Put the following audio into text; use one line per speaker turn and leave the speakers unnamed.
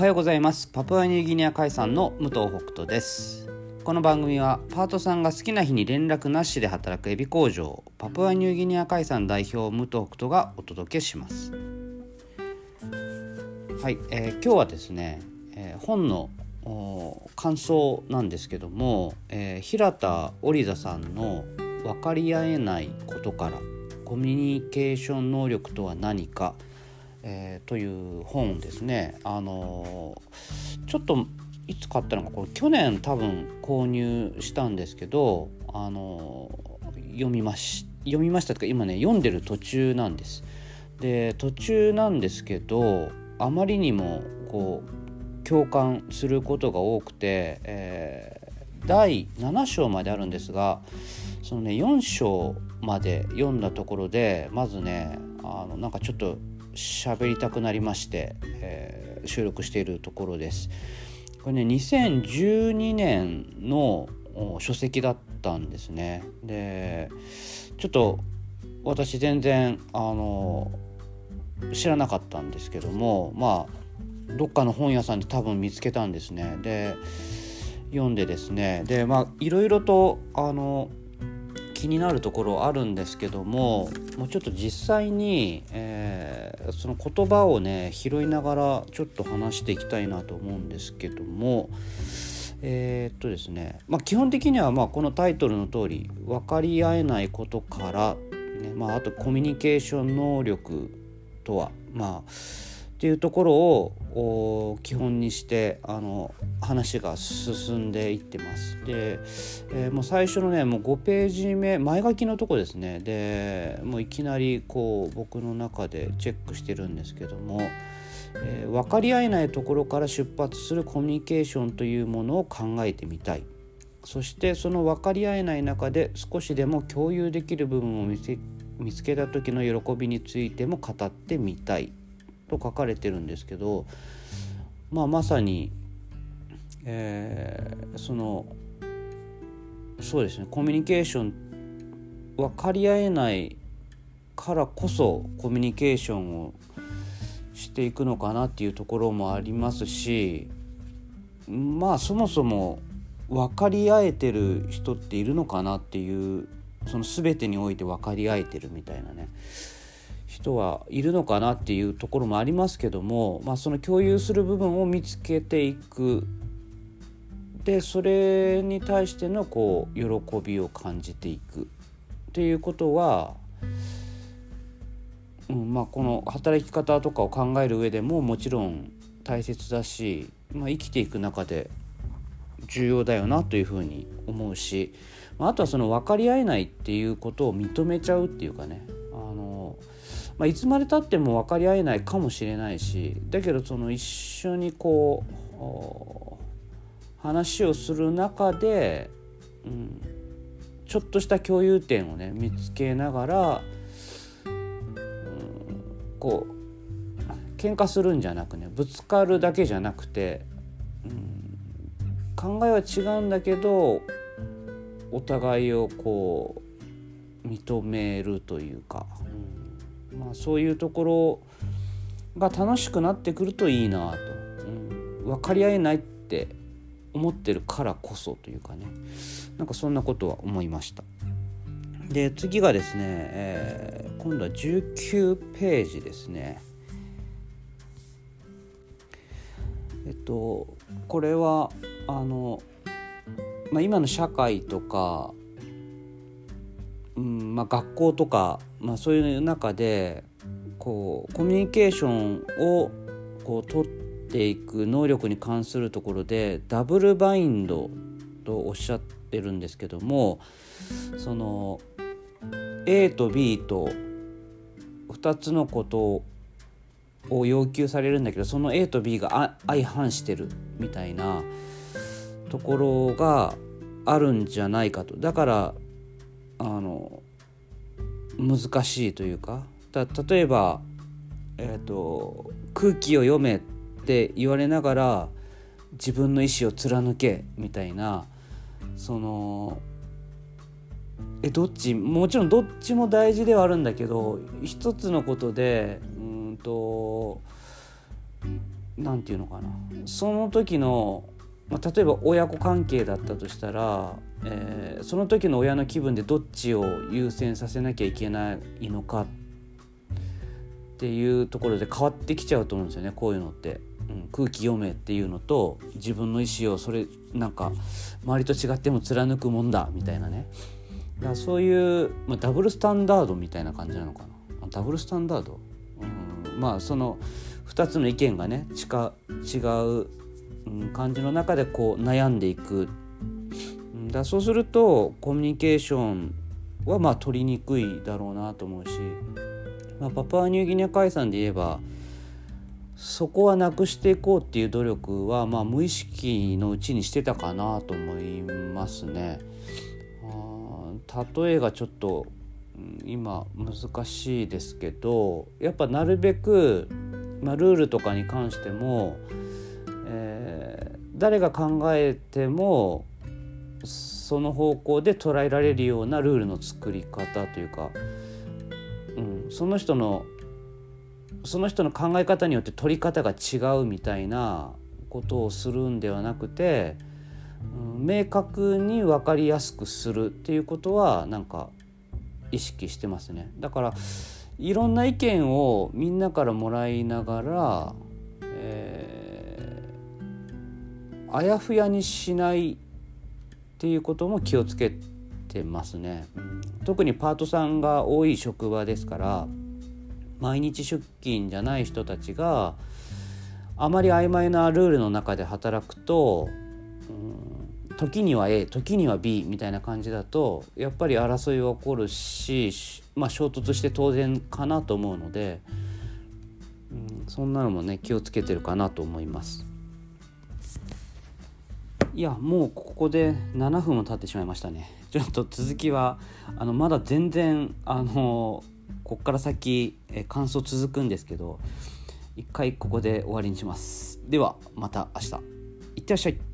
おはようございます。パプアニューギニア海産の武藤北斗です。この番組はパートさんが好きな日に連絡なしで働くエビ工場パプアニューギニア海産代表武藤北斗がお届けします。はい、えー、今日はですね、えー、本の感想なんですけども、えー、平田織座さんの「分かり合えないことからコミュニケーション能力とは何か」えー、という本ですね。あのちょっといつ買ったのかこれ去年多分購入したんですけどあの読みまし読みましたとか今ね読んでる途中なんです。で途中なんですけどあまりにもこう共感することが多くて、えー、第7章まであるんですがそのね4章まで読んだところでまずねあのなんかちょっと喋りたくなりまして、えー、収録しているところです。これね2012年の書籍だったんですね。でちょっと私全然あの知らなかったんですけどもまあどっかの本屋さんで多分見つけたんですね。で読んでですねでまあいろいろとあの気になるところあるんですけどももうちょっと実際に、えー、その言葉をね拾いながらちょっと話していきたいなと思うんですけどもえー、っとですね、まあ、基本的にはまあこのタイトルの通り分かり合えないことから、ねまあ、あとコミュニケーション能力とはまあっていうところを基本にしてあの話が進んでいってます。で、えー、もう最初のねもう5ページ目前書きのとこですねでもういきなりこう僕の中でチェックしてるんですけども、えー、分かり合えないところから出発するコミュニケーションというものを考えてみたい。そしてその分かり合えない中で少しでも共有できる部分を見つけた時の喜びについても語ってみたいと書かれてるんですけど、まあ、まさに、えー、そのそうですねコミュニケーション分かり合えないからこそコミュニケーションをしていくのかなっていうところもありますしまあそもそも分かり合えてる人っているのかなっていうその全てにおいて分かり合えてるみたいなね。人はいるのかなっていうところもありますけども、まあ、その共有する部分を見つけていく。でそれに対してのこう喜びを感じていくっていうことは、うんまあ、この働き方とかを考える上でももちろん大切だし、まあ、生きていく中で重要だよなというふうに思うしまあとはその分かり合えないっていうことを認めちゃうっていうかね。まあ、いつまでたっても分かり合えないかもしれないしだけどその一緒にこう話をする中で、うん、ちょっとした共有点をね見つけながら、うん、こう喧嘩するんじゃなくねぶつかるだけじゃなくて、うん、考えは違うんだけどお互いをこう認めるというか。うんまあ、そういうところが楽しくなってくるといいなと、うん、分かり合えないって思ってるからこそというかねなんかそんなことは思いました。で次がですね、えー、今度は19ページですね。えっとこれはあの、まあ、今の社会とかうんまあ、学校とか、まあ、そういう中でこうコミュニケーションをこう取っていく能力に関するところでダブルバインドとおっしゃってるんですけどもその A と B と2つのことを要求されるんだけどその A と B が相反してるみたいなところがあるんじゃないかと。だからあの難しいというか例えば、えーと、空気を読めって言われながら自分の意思を貫けみたいなそのえどっちもちろんどっちも大事ではあるんだけど一つのことでうんと何て言うのかな。その時の、まあ、例えば親子関係だったとしたら、えー、その時の親の気分でどっちを優先させなきゃいけないのかっていうところで変わってきちゃうと思うんですよねこういうのって。うん、空気読めっていうのと自分の意思をそれなんか周りと違っても貫くもんだみたいなね。だからそういう、まあ、ダブルスタンダードみたいな感じなのかな。ダブルスタンダード、うん、まあその2つの意見がね違う感じの中でこう悩んでいくだそうするとコミュニケーションはまあ取りにくいだろうなと思うし、まあ、パプアニューギニア海産で言えばそこはなくしていこうっていう努力はまあ無意識のうちにしてたかなと思いますね。例えがちょっと今難しいですけどやっぱなるべく、まあ、ルールとかに関しても、えー、誰が考えてもその方向で捉えられるようなルールの作り方というか、うん、その人のその人の考え方によって取り方が違うみたいなことをするんではなくて、うん、明確に分かりやすくするっていうことはなんか意識してますね。だからいろんな意見をみんなからもらいながら、あやふやにしないっていうことも気をつけてますね。特にパートさんが多い職場ですから毎日出勤じゃない人たちがあまり曖昧なルールの中で働くと、うん、時には A 時には B みたいな感じだとやっぱり争いは起こるし、まあ、衝突して当然かなと思うので、うん、そんなのもね気をつけてるかなと思います。いやもうここで7分も経ってしまいましたね。ちょっと続きはあのまだ全然あのこっから先え感想続くんですけど一回ここで終わりにします。ではまた明日。いってらっしゃい。